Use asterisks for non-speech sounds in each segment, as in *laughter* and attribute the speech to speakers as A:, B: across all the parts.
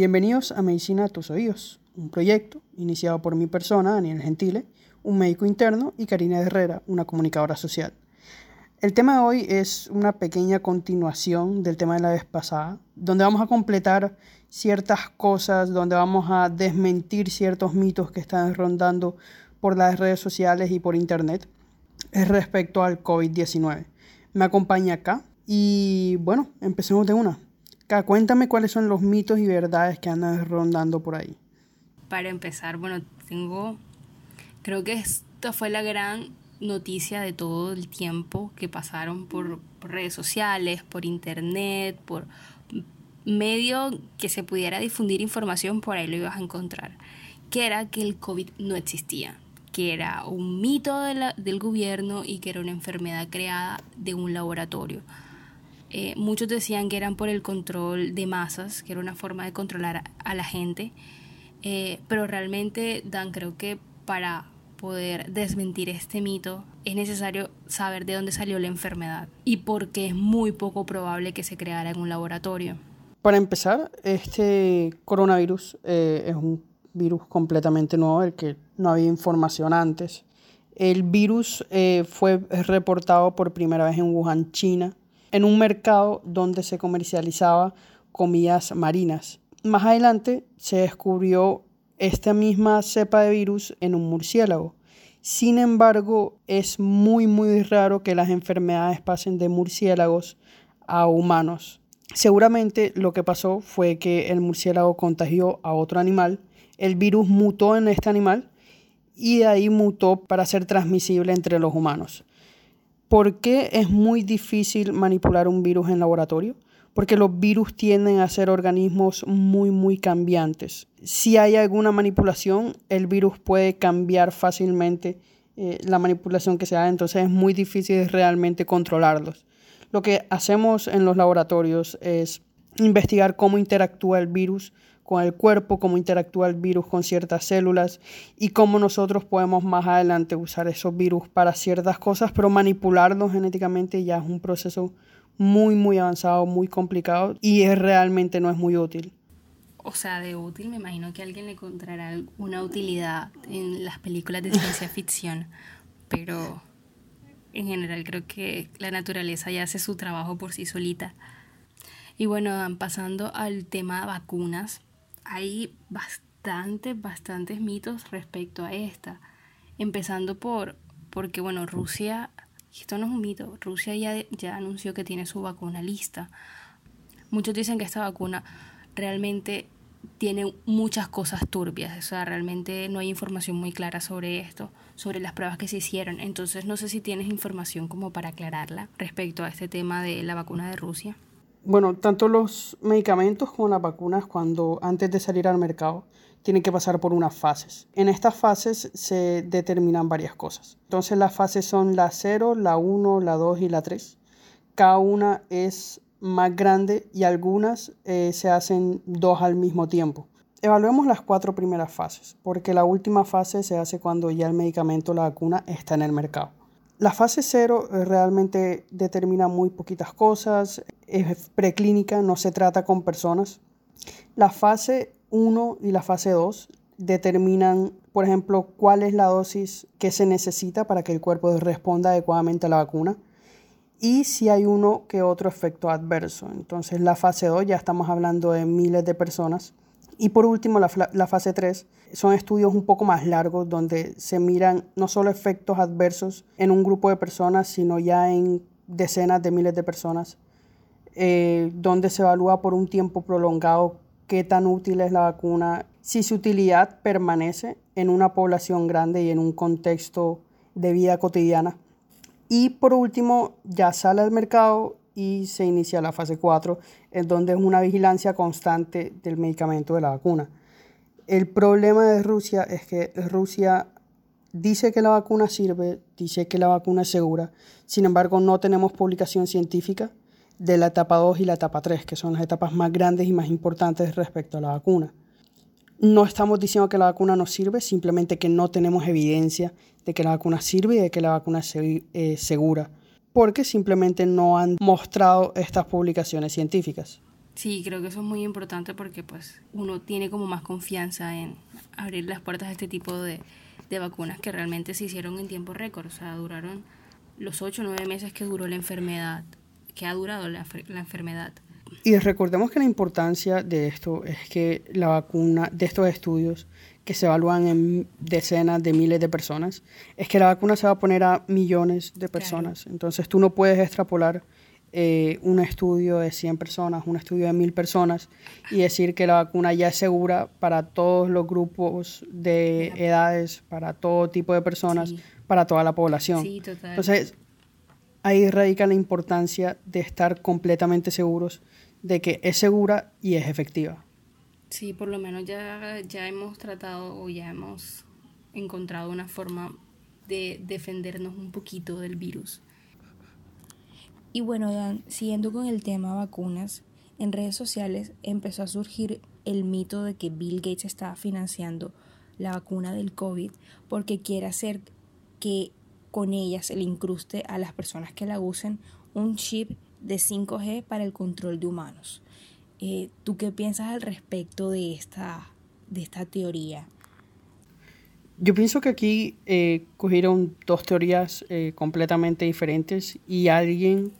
A: Bienvenidos a Medicina a tus oídos, un proyecto iniciado por mi persona, Daniel Gentile, un médico interno, y Karina Herrera, una comunicadora social. El tema de hoy es una pequeña continuación del tema de la vez pasada, donde vamos a completar ciertas cosas, donde vamos a desmentir ciertos mitos que están rondando por las redes sociales y por internet respecto al COVID-19. Me acompaña acá y bueno, empecemos de una cuéntame cuáles son los mitos y verdades que andan rondando por ahí.
B: Para empezar, bueno, tengo, creo que esta fue la gran noticia de todo el tiempo que pasaron por, redes sociales, por internet, por medio que se pudiera difundir información, por ahí lo ibas a encontrar, que era que el COVID no existía, que era un mito del gobierno y que era una enfermedad creada de un laboratorio. Eh, muchos decían que eran por el control de masas, que era una forma de controlar a, la gente, eh, pero realmente, Dan, creo que para poder desmentir este mito es necesario saber de dónde salió la enfermedad y por qué es muy poco probable que se creara en un laboratorio.
A: Para empezar, este coronavirus eh, es un virus completamente nuevo, el que no había información antes. El virus fue reportado por primera vez en Wuhan, China, en un mercado donde se comercializaba comidas marinas. Más adelante se descubrió esta misma cepa de virus en un murciélago. Sin embargo, es muy muy raro que las enfermedades pasen de murciélagos a humanos. Seguramente lo que pasó fue que el murciélago contagió a otro animal, el virus mutó en este animal y de ahí mutó para ser transmisible entre los humanos. ¿Por qué es muy difícil manipular un virus en laboratorio? Porque los virus tienden a ser organismos muy, muy cambiantes. Si hay alguna manipulación, el virus puede cambiar fácilmente eh, la manipulación que se haga, entonces es muy difícil realmente controlarlos. Lo que hacemos en los laboratorios es investigar cómo interactúa el virus con el cuerpo, cómo interactúa el virus con ciertas células y cómo nosotros podemos más adelante usar esos virus para ciertas cosas, pero manipularlos genéticamente ya es un proceso muy, muy avanzado, muy complicado y es, realmente no es muy útil.
B: O sea, de útil me imagino que alguien le encontrará una utilidad en las películas de ciencia *laughs* ficción, pero en general creo que la naturaleza ya hace su trabajo por sí solita. Y bueno, pasando al tema vacunas, hay bastantes, bastantes mitos respecto a esta. Empezando por, porque bueno, Rusia, esto no es un mito, Rusia ya, ya anunció que tiene su vacuna lista. Muchos dicen que esta vacuna realmente tiene muchas cosas turbias, o sea, realmente no hay información muy clara sobre esto, sobre las pruebas que se hicieron. Entonces, no sé si tienes información como para aclararla respecto a este tema de la vacuna de Rusia.
A: Bueno, tanto los medicamentos como las vacunas, cuando antes de salir al mercado, tienen que pasar por unas fases. En estas fases se determinan varias cosas. Entonces las fases son la 0, la 1, la 2 y la 3. Cada una es más grande y algunas eh, se hacen dos al mismo tiempo. Evaluemos las cuatro primeras fases, porque la última fase se hace cuando ya el medicamento, la vacuna, está en el mercado. La fase 0 eh, realmente determina muy poquitas cosas, es preclínica, no se trata con personas. La fase 1 y la fase 2 determinan, por ejemplo, cuál es la dosis que se necesita para que el cuerpo responda adecuadamente a la vacuna y si hay uno que otro efecto adverso. Entonces la fase 2 ya estamos hablando de miles de personas y por último, la, fase 3 son estudios un poco más largos donde se miran no solo efectos adversos en un grupo de personas, sino ya en decenas de miles de personas, eh, donde se evalúa por un tiempo prolongado qué tan útil es la vacuna, si su utilidad permanece en una población grande y en un contexto de vida cotidiana. Y por último, ya sale al mercado y se inicia la fase 4, en donde es una vigilancia constante del medicamento de la vacuna. El problema de Rusia es que Rusia dice que la vacuna sirve, dice que la vacuna es segura, sin embargo no tenemos publicación científica de la etapa 2 y la etapa 3, que son las etapas más grandes y más importantes respecto a la vacuna. No estamos diciendo que la vacuna no sirve, simplemente que no tenemos evidencia de que la vacuna sirve y de que la vacuna es eh, segura porque simplemente no han mostrado estas publicaciones científicas.
B: Sí, creo que eso es muy importante porque pues uno tiene como más confianza en abrir las puertas a este tipo de, de vacunas que realmente se hicieron en tiempo récord, o sea, duraron los ocho o nueve meses que duró la enfermedad, que ha durado la, la enfermedad.
A: Y recordemos que la importancia de esto es que la vacuna, de estos estudios que se evalúan en decenas de miles de personas, es que la vacuna se va a poner a millones de personas. Entonces tú no puedes extrapolar eh, un estudio de 100 personas, un estudio de 1000 personas y decir que la vacuna ya es segura para todos los grupos de edades, para todo tipo de personas, para toda la población.
B: Sí, total.
A: Entonces, ahí radica la importancia de estar completamente seguros de que es segura y es efectiva.
B: Sí, por lo menos ya, ya hemos tratado o ya hemos encontrado una forma de defendernos un poquito del virus.
C: Y bueno, Dan, siguiendo con el tema vacunas, en redes sociales empezó a surgir el mito de que Bill Gates estaba financiando la vacuna del COVID porque quiere hacer que con ella se le incruste a las personas que la usen un chip de 5G para el control de humanos. Eh, ¿Tú qué piensas al respecto de esta, de esta teoría?
A: Yo pienso que aquí eh, cogieron dos teorías eh, completamente diferentes y alguien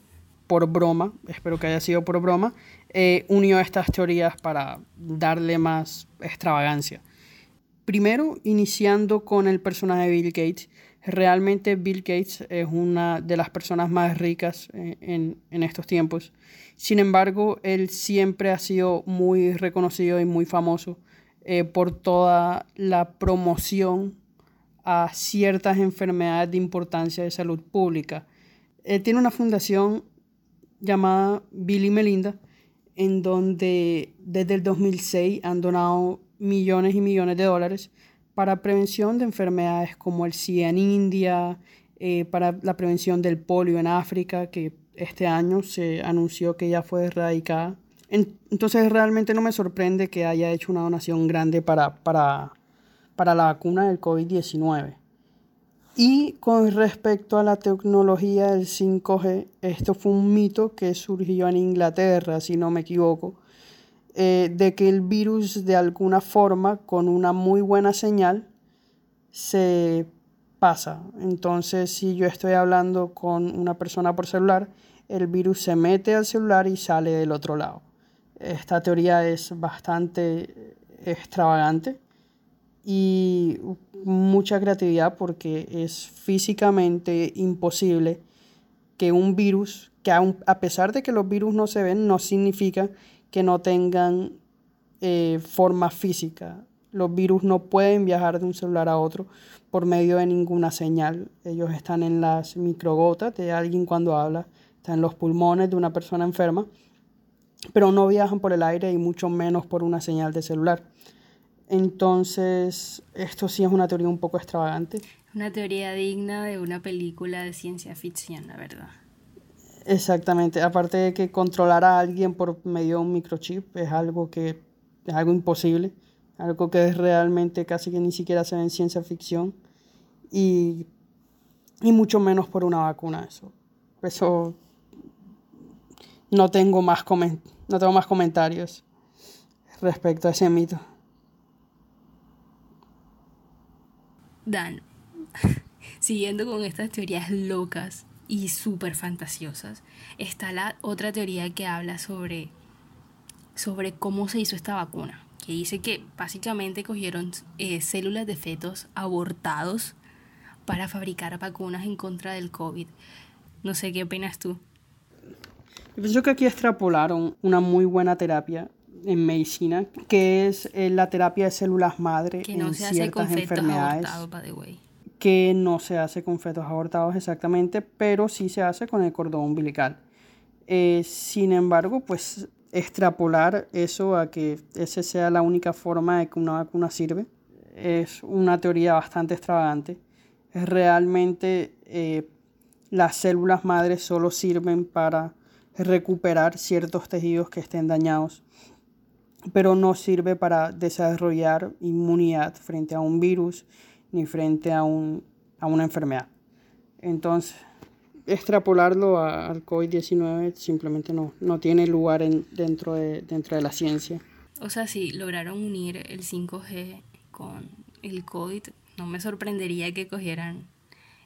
A: por broma, espero que haya sido por broma, eh, unió estas teorías para darle más extravagancia. Primero, iniciando con el personaje de Bill Gates. Realmente Bill Gates es una de las personas más ricas eh, en, en, estos tiempos. Sin embargo, él siempre ha sido muy reconocido y muy famoso eh, por toda la promoción a ciertas enfermedades de importancia de salud pública. Él tiene una fundación llamada Bill y Melinda, en donde desde el 2006 han donado millones y millones de dólares para prevención de enfermedades como el SIDA en India, eh, para la prevención del polio en África, que este año se anunció que ya fue erradicada. Entonces realmente no me sorprende que haya hecho una donación grande para, para, para la vacuna del COVID-19. Y con respecto a la tecnología del 5G, esto fue un mito que surgió en Inglaterra, si no me equivoco, eh, de que el virus de alguna forma, con una muy buena señal, se pasa. Entonces, si yo estoy hablando con una persona por celular, el virus se mete al celular y sale del otro lado. Esta teoría es bastante extravagante y mucha creatividad porque es físicamente imposible que un virus, que a pesar de que los virus no se ven, no significa que no tengan eh, forma física. Los virus no pueden viajar de un celular a otro por medio de ninguna señal. Ellos están en las microgotas de alguien cuando habla, están en los pulmones de una persona enferma, pero no viajan por el aire y mucho menos por una señal de celular. Entonces, esto sí es una teoría un poco extravagante.
B: Una teoría digna de una película de ciencia ficción, la verdad.
A: Exactamente. Aparte de que controlar a alguien por medio de un microchip es algo que es algo imposible, algo que es realmente casi que ni siquiera se ve en ciencia ficción y, y mucho menos por una vacuna. Eso, eso no tengo más no tengo más comentarios respecto a ese mito.
B: Dan, *laughs* siguiendo con estas teorías locas y súper fantasiosas, está la otra teoría que habla sobre, sobre cómo se hizo esta vacuna, que dice que básicamente cogieron eh, células de fetos abortados para fabricar vacunas en contra del COVID. No sé qué opinas tú.
A: Yo pienso que aquí extrapolaron una muy buena terapia en medicina, que es eh, la terapia de células madre
B: que no
A: en
B: se hace
A: ciertas
B: con fetos
A: enfermedades.
B: abortados, by the way.
A: Que no se hace con fetos abortados exactamente, pero sí se hace con el cordón umbilical. Eh, sin embargo, pues extrapolar eso a que esa sea la única forma de que una vacuna sirve es una teoría bastante extravagante. Realmente eh, las células madres solo sirven para recuperar ciertos tejidos que estén dañados pero no sirve para desarrollar inmunidad frente a un virus ni frente a, un, a una enfermedad. Entonces, extrapolarlo al COVID-19 simplemente no, no tiene lugar en, dentro, de, dentro de la ciencia.
B: O sea, si lograron unir el 5G con el COVID, no me sorprendería que cogieran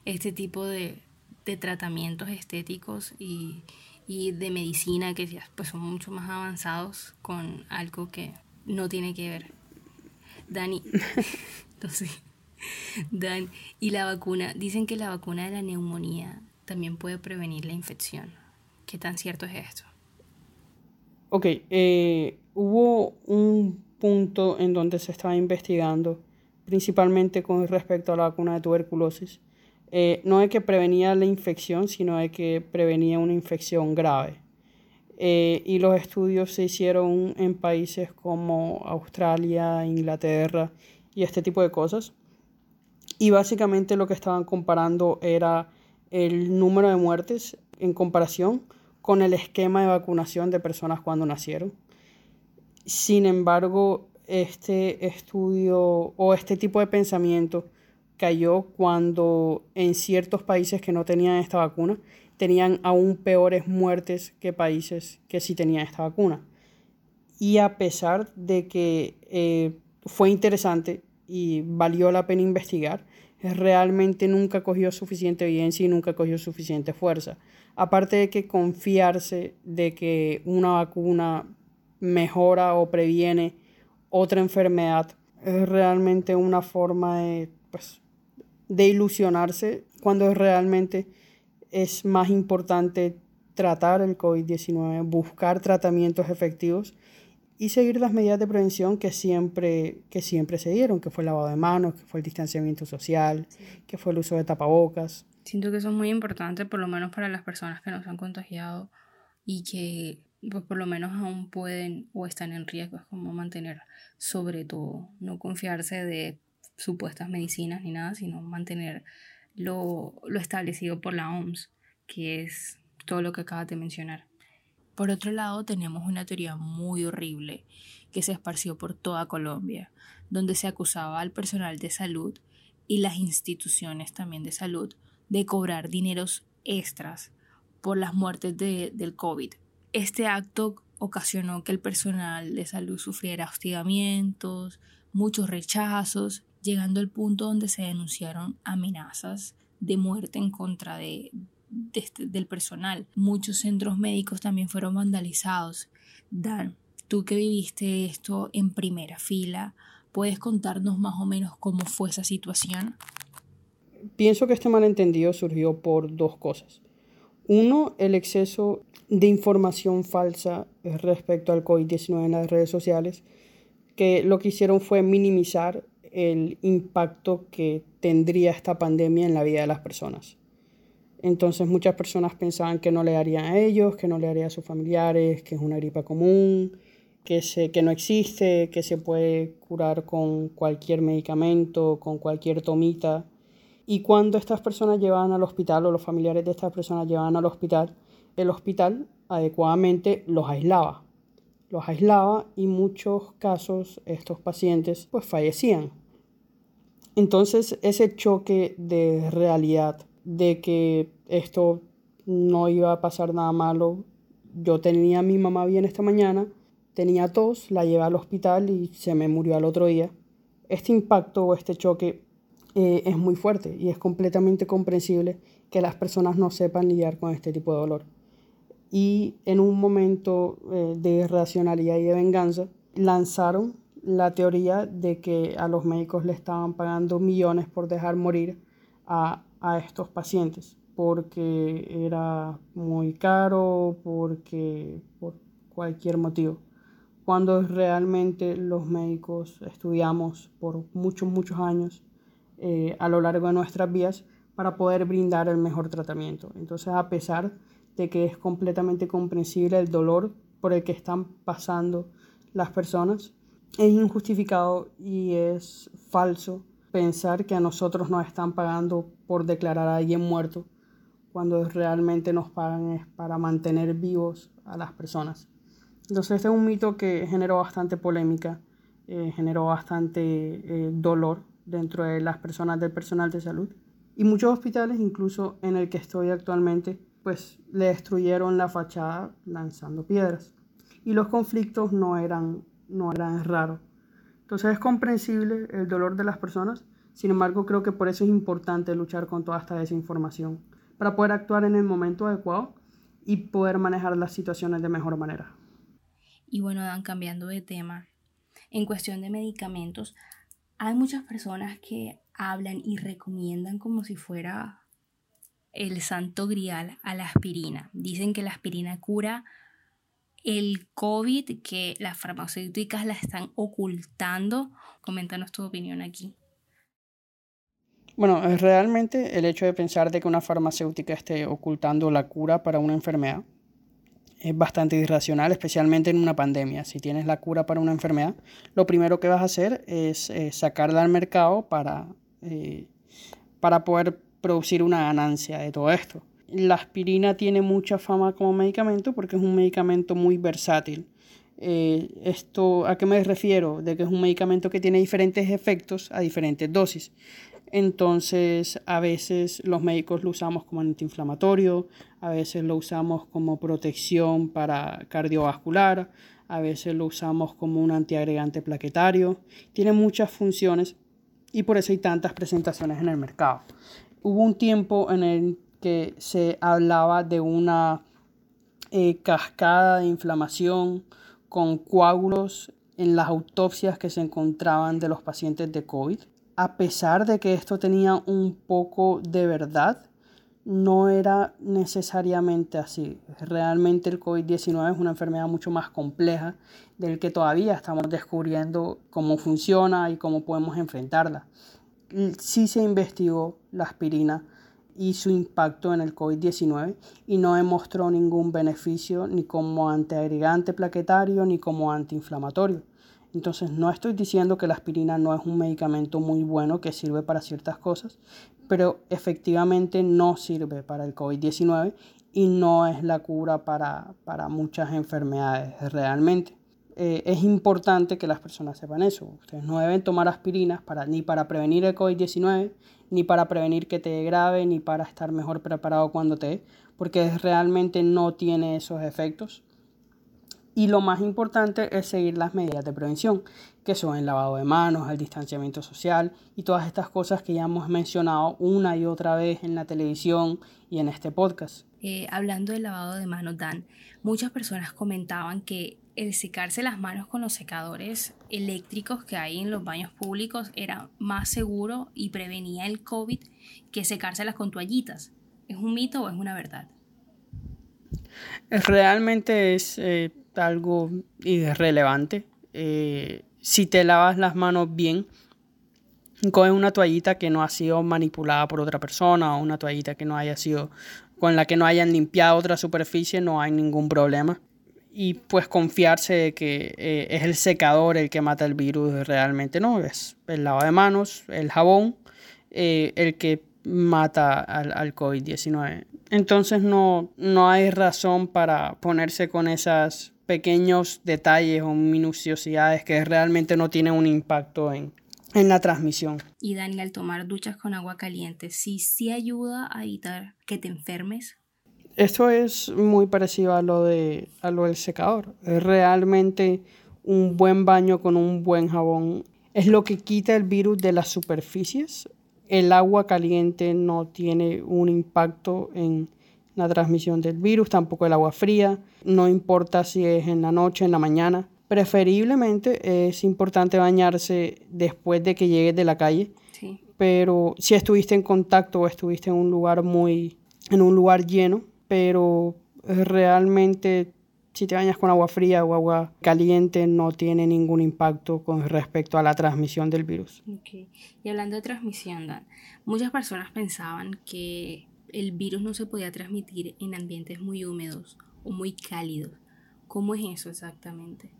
B: este tipo de, de tratamientos estéticos y, y, de medicina que ya pues, son mucho más avanzados con algo que no tiene que ver. Dani, *laughs* entonces, Dan, y la vacuna, dicen que la vacuna de la neumonía también puede prevenir la infección. ¿Qué tan cierto es esto?
A: Ok, eh, hubo un punto en donde se estaba investigando, principalmente con respecto a la vacuna de tuberculosis. Eh, no es que prevenía la infección, sino de que prevenía una infección grave. Eh, y los estudios se hicieron en países como Australia, Inglaterra y este tipo de cosas. Y básicamente lo que estaban comparando era el número de muertes en comparación con el esquema de vacunación de personas cuando nacieron. Sin embargo, este estudio o este tipo de pensamiento cayó cuando en ciertos países que no tenían esta vacuna tenían aún peores muertes que países que sí tenían esta vacuna. Y a pesar de que eh, fue interesante y valió la pena investigar, realmente nunca cogió suficiente evidencia y nunca cogió suficiente fuerza. Aparte de que confiarse de que una vacuna mejora o previene otra enfermedad es realmente una forma de, pues, de ilusionarse cuando realmente es más importante tratar el COVID-19, buscar tratamientos efectivos y seguir las medidas de prevención que siempre, que siempre se dieron, que fue el lavado de manos, que fue el distanciamiento social, que fue el uso de tapabocas.
B: Siento que eso es muy importante, por lo menos para las personas que nos han contagiado y que pues por lo menos aún pueden o están en riesgo, es como mantener sobre todo, no confiarse de supuestas medicinas ni nada, sino mantener lo, lo establecido por la OMS, que es todo lo que acabas de mencionar. Por otro lado, tenemos una teoría muy horrible que se esparció por toda Colombia, donde se acusaba al personal de salud y las instituciones también de salud de cobrar dineros extras por las muertes de, del COVID. Este acto ocasionó que el personal de salud sufriera hostigamientos, muchos rechazos, llegando al punto donde se denunciaron amenazas de muerte en contra de, este, del personal. Muchos centros médicos también fueron vandalizados. Dan, tú que viviste esto en primera fila, ¿puedes contarnos más o menos cómo fue esa situación?
A: Pienso que este malentendido surgió por dos cosas. Uno, el exceso de información falsa respecto al COVID-19 en las redes sociales, que lo que hicieron fue minimizar el impacto que tendría esta pandemia en la vida de las personas. Entonces muchas personas pensaban que no le harían a ellos, que no le haría a sus familiares, que es una gripa común, que, se, que no existe, que se puede curar con cualquier medicamento, con cualquier tomita. Y cuando estas personas llevaban al hospital o los familiares de estas personas llevaban al hospital, el hospital adecuadamente los aislaba. Los aislaba y muchos casos estos pacientes pues fallecían. Entonces ese choque de realidad de que esto no iba a pasar nada malo. Yo tenía a mi mamá bien esta mañana, tenía tos, la llevé al hospital y se me murió al otro día. Este impacto o este choque eh, es muy fuerte y es completamente comprensible que las personas no sepan lidiar con este tipo de dolor. Y en un momento eh, de racionalidad y de venganza, lanzaron la teoría de que a los médicos le estaban pagando millones por dejar morir a a estos pacientes porque era muy caro, porque por cualquier motivo. Cuando realmente los médicos estudiamos por muchos, muchos años eh, a lo largo de nuestras vías para poder brindar el mejor tratamiento. Entonces, a pesar de que es completamente comprensible el dolor por el que están pasando las personas, es injustificado y es falso pensar que a nosotros nos están pagando por declarar a alguien muerto, cuando realmente nos pagan es para mantener vivos a las personas. Entonces este es un mito que generó bastante polémica, eh, generó bastante eh, dolor dentro de las personas del personal de salud Y muchos hospitales, incluso en el que estoy actualmente, pues le destruyeron la fachada lanzando piedras. Y los conflictos no eran, no eran raros. Entonces es comprensible el dolor de las personas, sin embargo creo que por eso es importante luchar con toda esta desinformación, para poder actuar en el momento adecuado y poder manejar las situaciones de mejor manera.
B: Y bueno, Dan, cambiando de tema, en cuestión de medicamentos, hay muchas personas que hablan y recomiendan como si fuera el santo grial a la aspirina. Dicen que la aspirina cura el COVID, que las farmacéuticas la están ocultando. Coméntanos tu opinión aquí.
A: Bueno, realmente el hecho de pensar de que una farmacéutica esté ocultando la cura para una enfermedad es bastante irracional, especialmente en una pandemia. Si tienes la cura para una enfermedad, lo primero que vas a hacer es eh, sacarla al mercado para, eh, para poder producir una ganancia de todo esto. La aspirina tiene mucha fama como medicamento porque es un medicamento muy versátil. Eh, esto, ¿A qué me refiero? De que es un medicamento que tiene diferentes efectos a diferentes dosis. Entonces, a veces los médicos lo usamos como antiinflamatorio, a veces lo usamos como protección para cardiovascular, a veces lo usamos como un antiagregante plaquetario. Tiene muchas funciones y por eso hay tantas presentaciones en el mercado. Hubo un tiempo en el que se hablaba de una eh, cascada de inflamación con coágulos en las autopsias que se encontraban de los pacientes de COVID a pesar de que esto tenía un poco de verdad, no era necesariamente así. Realmente el COVID-19 es una enfermedad mucho más compleja del que todavía estamos descubriendo cómo funciona y cómo podemos enfrentarla. Sí se investigó la aspirina y su impacto en el COVID-19 y no demostró ningún beneficio ni como antiagregante plaquetario ni como antiinflamatorio. Entonces no estoy diciendo que la aspirina no es un medicamento muy bueno que sirve para ciertas cosas, pero efectivamente no sirve para el COVID-19 y no es la cura para, muchas enfermedades realmente. Eh, es importante que las personas sepan eso. Ustedes no deben tomar aspirinas para, ni para prevenir el COVID-19, ni para prevenir que te dé grave, ni para estar mejor preparado cuando te dé, porque realmente no tiene esos efectos. Y lo más importante es seguir las medidas de prevención, que son el lavado de manos, el distanciamiento social y todas estas cosas que ya hemos mencionado una y otra vez en la televisión y en este podcast.
B: Eh, hablando del lavado de manos, Dan, muchas personas comentaban que el secarse las manos con los secadores eléctricos que hay en los baños públicos era más seguro y prevenía el COVID que secárselas con toallitas. ¿Es un mito o es una verdad?
A: Realmente es... Eh, algo irrelevante. Eh, si te lavas las manos bien, coges una toallita que no ha sido manipulada por otra persona o una toallita que no haya sido con la que no hayan limpiado otra superficie, no hay ningún problema. Y pues confiarse de que eh, es el secador el que mata el virus realmente no, es el lavado de manos, el jabón, eh, el que mata al, al COVID-19. Entonces no, no hay razón para ponerse con esas pequeños detalles o minuciosidades que realmente no tienen un impacto en, la transmisión.
B: Y Daniel, tomar duchas con agua caliente, ¿sí, sí ayuda a evitar que te enfermes?
A: Esto es muy parecido a lo, de, a lo del secador. Es realmente un buen baño con un buen jabón es lo que quita el virus de las superficies. El agua caliente no tiene un impacto en la transmisión del virus, tampoco el agua fría, no importa si es en la noche, en la mañana. Preferiblemente es importante bañarse después de que llegues de la calle, pero si estuviste en contacto o estuviste en un lugar muy, en un lugar lleno, pero realmente si te bañas con agua fría o agua caliente no tiene ningún impacto con respecto a la transmisión del virus.
B: Y hablando de transmisión, Dan, muchas personas pensaban que el virus no se podía transmitir en ambientes muy húmedos o muy cálidos. ¿Cómo es eso exactamente?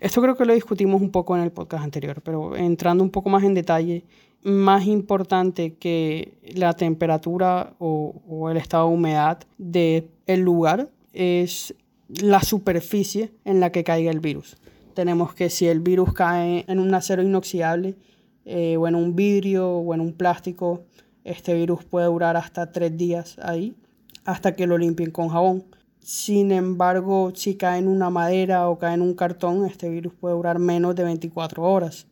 A: Esto creo que lo discutimos un poco en el podcast anterior, pero entrando un poco más en detalle, más importante que la temperatura o, el estado de humedad del el lugar es la superficie en la que caiga el virus. Tenemos que si el virus cae en un acero inoxidable eh, o en un vidrio o en un plástico, Este virus puede durar hasta tres días ahí, hasta que lo limpien con jabón. Sin embargo, si cae en una madera o cae en un cartón, este virus puede durar menos de 24 horas.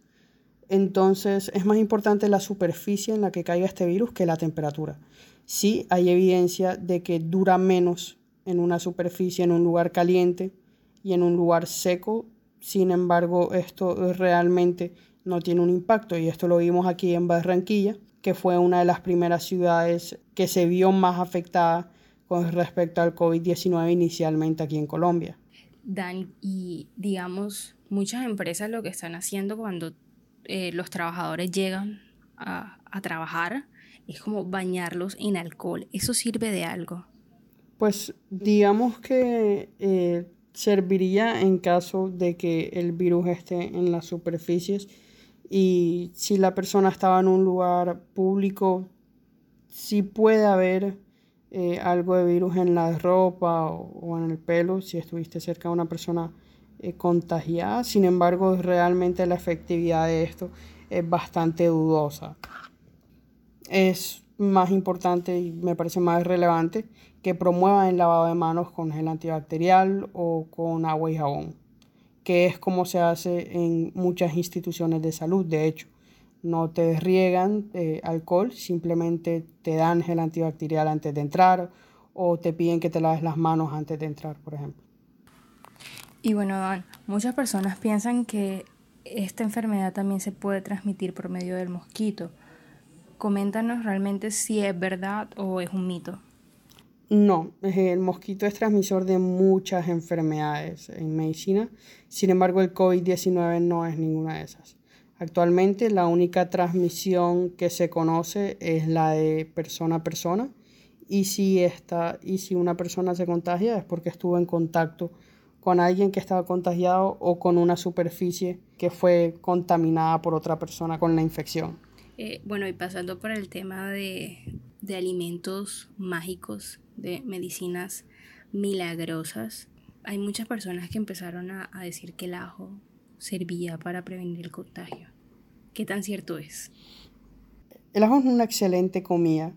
A: Entonces es más importante la superficie en la que caiga este virus que la temperatura. Sí hay evidencia de que dura menos en una superficie, en un lugar caliente y en un lugar seco. Sin embargo, esto realmente no tiene un impacto y esto lo vimos aquí en Barranquilla, que fue una de las primeras ciudades que se vio más afectada con respecto al COVID-19 inicialmente aquí en Colombia.
C: Dan, y digamos, muchas empresas lo que están haciendo cuando eh, los trabajadores llegan a, trabajar es como bañarlos en alcohol. ¿Eso sirve de algo?
A: Pues digamos que eh, serviría en caso de que el virus esté en las superficies y si la persona estaba en un lugar público, sí puede haber eh, algo de virus en la ropa o, en el pelo si estuviste cerca de una persona eh, contagiada. Sin embargo, realmente la efectividad de esto es bastante dudosa. Es más importante y me parece más relevante que promuevan el lavado de manos con gel antibacterial o con agua y jabón, que es como se hace en muchas instituciones de salud, de hecho no te riegan eh, alcohol, simplemente te dan gel antibacterial antes de entrar o te piden que te laves las manos antes de entrar, por ejemplo.
C: Y bueno, Dan, muchas personas piensan que esta enfermedad también se puede transmitir por medio del mosquito. Coméntanos realmente si es verdad o es un mito.
A: No, el mosquito es transmisor de muchas enfermedades en medicina, sin embargo el COVID-19 no es ninguna de esas. Actualmente la única transmisión que se conoce es la de persona a persona y si, esta, y si una persona se contagia es porque estuvo en contacto con alguien que estaba contagiado o con una superficie que fue contaminada por otra persona con la infección.
B: Eh, bueno, y pasando por el tema de, de alimentos mágicos, de medicinas milagrosas, hay muchas personas que empezaron a, a decir que el ajo servía para prevenir el contagio. ¿Qué tan cierto es?
A: El ajo es una excelente comida,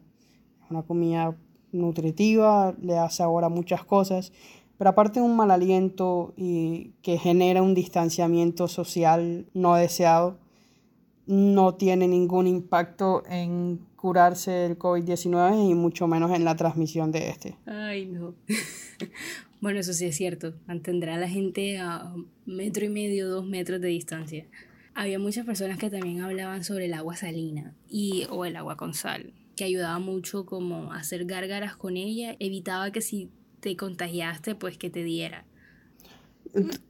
A: una comida nutritiva, le da sabor a muchas cosas, pero aparte de un mal aliento y que genera un distanciamiento social no deseado, no tiene ningún impacto en curarse del COVID-19 y mucho menos en la transmisión de este.
B: Ay, no. *laughs* bueno, eso sí es cierto. Mantendrá a la gente a metro y medio, dos metros de distancia había muchas personas que también hablaban sobre el agua salina y, o el agua con sal, que ayudaba mucho como a hacer gárgaras con ella, evitaba que si te contagiaste, pues que te diera.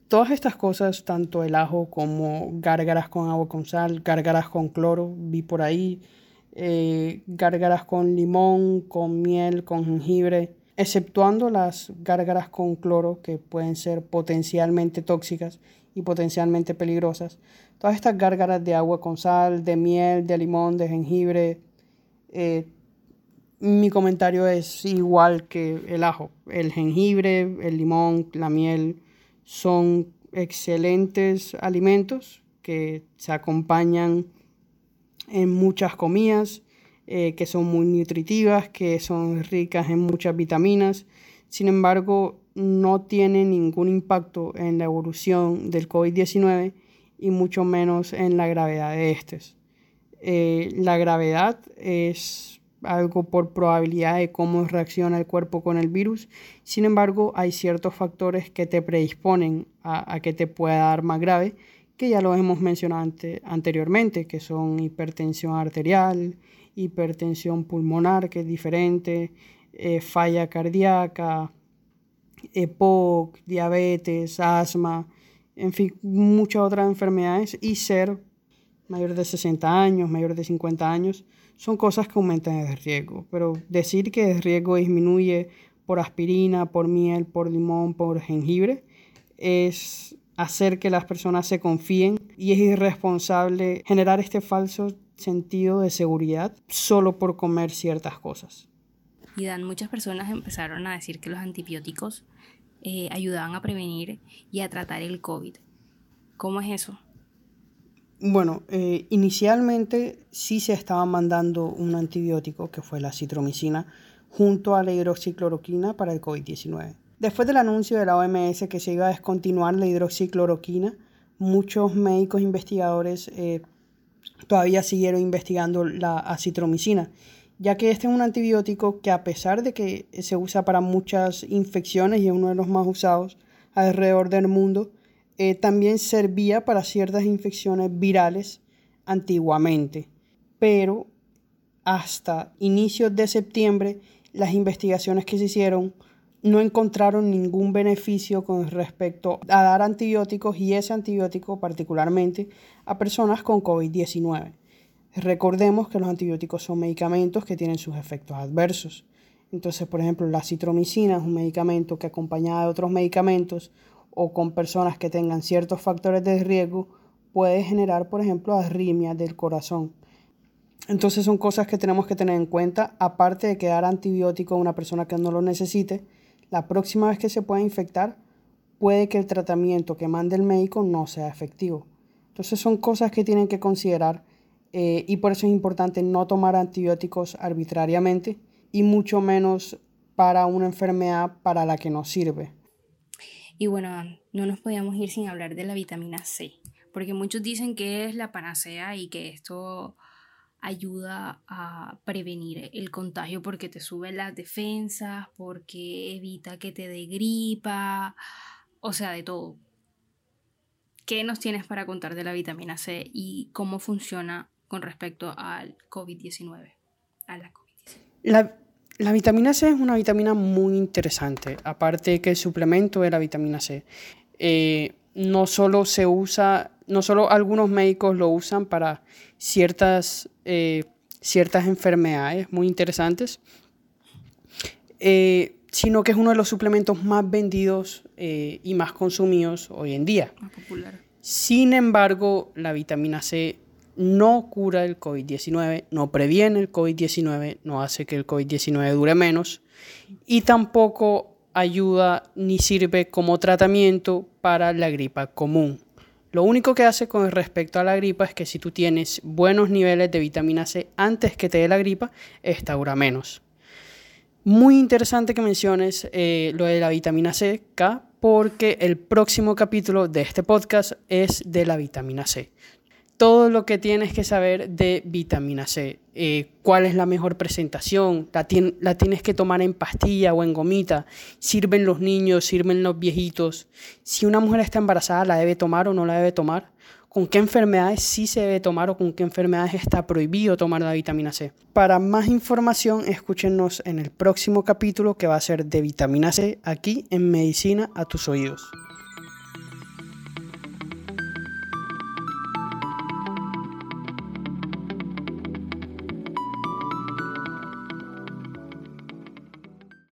A: Todas estas cosas, tanto el ajo como gárgaras con agua con sal, gárgaras con cloro, vi por ahí, eh, gárgaras con limón, con miel, con jengibre, exceptuando las gárgaras con cloro que pueden ser potencialmente tóxicas y potencialmente peligrosas. Todas estas gárgaras de agua con sal, de miel, de limón, de jengibre, eh, mi comentario es igual que el ajo. El jengibre, el limón, la miel son excelentes alimentos que se acompañan en muchas comidas, eh, que son muy nutritivas, que son ricas en muchas vitaminas. Sin embargo, no tiene ningún impacto en la evolución del COVID-19 y mucho menos en la gravedad de estos. Eh, la gravedad es algo por probabilidad de cómo reacciona el cuerpo con el virus. Sin embargo, hay ciertos factores que te predisponen a, que te pueda dar más grave, que ya lo hemos mencionado anteriormente, que son hipertensión arterial, hipertensión pulmonar, que es diferente, eh, falla cardíaca, EPOC, diabetes, asma, en fin, muchas otras enfermedades y ser mayor de 60 años, mayor de 50 años, son cosas que aumentan el riesgo. Pero decir que el riesgo disminuye por aspirina, por miel, por limón, por jengibre, es hacer que las personas se confíen y es irresponsable generar este falso sentido de seguridad solo por comer ciertas cosas.
B: Y Dan, muchas personas empezaron a decir que los antibióticos eh, ayudaban a prevenir y a tratar el COVID. ¿Cómo es eso?
A: Bueno, eh, inicialmente sí se estaba mandando un antibiótico, que fue la citromicina, junto a la hidroxicloroquina para el COVID-19. Después del anuncio de la OMS que se iba a descontinuar la hidroxicloroquina, muchos médicos investigadores eh, todavía siguieron investigando la acitromicina, ya que este es un antibiótico que a pesar de que se usa para muchas infecciones y es uno de los más usados alrededor del mundo, eh, también servía para ciertas infecciones virales antiguamente. Pero hasta inicios de septiembre, las investigaciones que se hicieron no encontraron ningún beneficio con respecto a dar antibióticos y ese antibiótico particularmente a personas con COVID-19. Recordemos que los antibióticos son medicamentos que tienen sus efectos adversos. Entonces, por ejemplo, la citromicina es un medicamento que acompañado de otros medicamentos o con personas que tengan ciertos factores de riesgo puede generar, por ejemplo, arritmia del corazón. Entonces son cosas que tenemos que tener en cuenta, aparte de que dar antibiótico a una persona que no lo necesite, la próxima vez que se pueda infectar, puede que el tratamiento que mande el médico no sea efectivo. Entonces son cosas que tienen que considerar eh, y por eso es importante no tomar antibióticos arbitrariamente y mucho menos para una enfermedad para la que no sirve.
B: Y bueno, no nos podíamos ir sin hablar de la vitamina C, porque muchos dicen que es la panacea y que esto ayuda a prevenir el contagio porque te sube las defensas, porque evita que te dé gripa, o sea, de todo. ¿Qué nos tienes para contar de la vitamina C y cómo funciona con respecto al COVID-19? A la
A: La, vitamina C es una vitamina muy interesante, aparte que el suplemento de la vitamina C. Eh, no solo se usa, no solo algunos médicos lo usan para ciertas, eh, ciertas enfermedades muy interesantes, eh, sino que es uno de los suplementos más vendidos eh, y más consumidos hoy en día. Sin embargo, la vitamina C no cura el COVID-19, no previene el COVID-19, no hace que el COVID-19 dure menos y tampoco ayuda ni sirve como tratamiento para la gripa común. Lo único que hace con respecto a la gripa es que si tú tienes buenos niveles de vitamina C antes que te dé la gripa, esta dura menos. Muy interesante que menciones eh, lo de la vitamina C, K, porque el próximo capítulo de este podcast es de la vitamina C todo lo que tienes que saber de vitamina C. Eh, cuál es la mejor presentación, la, la, tienes que tomar en pastilla o en gomita, sirven los niños, sirven los viejitos, si una mujer está embarazada, la debe tomar o no la debe tomar, con qué enfermedades sí se debe tomar o con qué enfermedades está prohibido tomar la vitamina C. Para más información, escúchenos en el próximo capítulo que va a ser de vitamina C aquí en Medicina a tus oídos.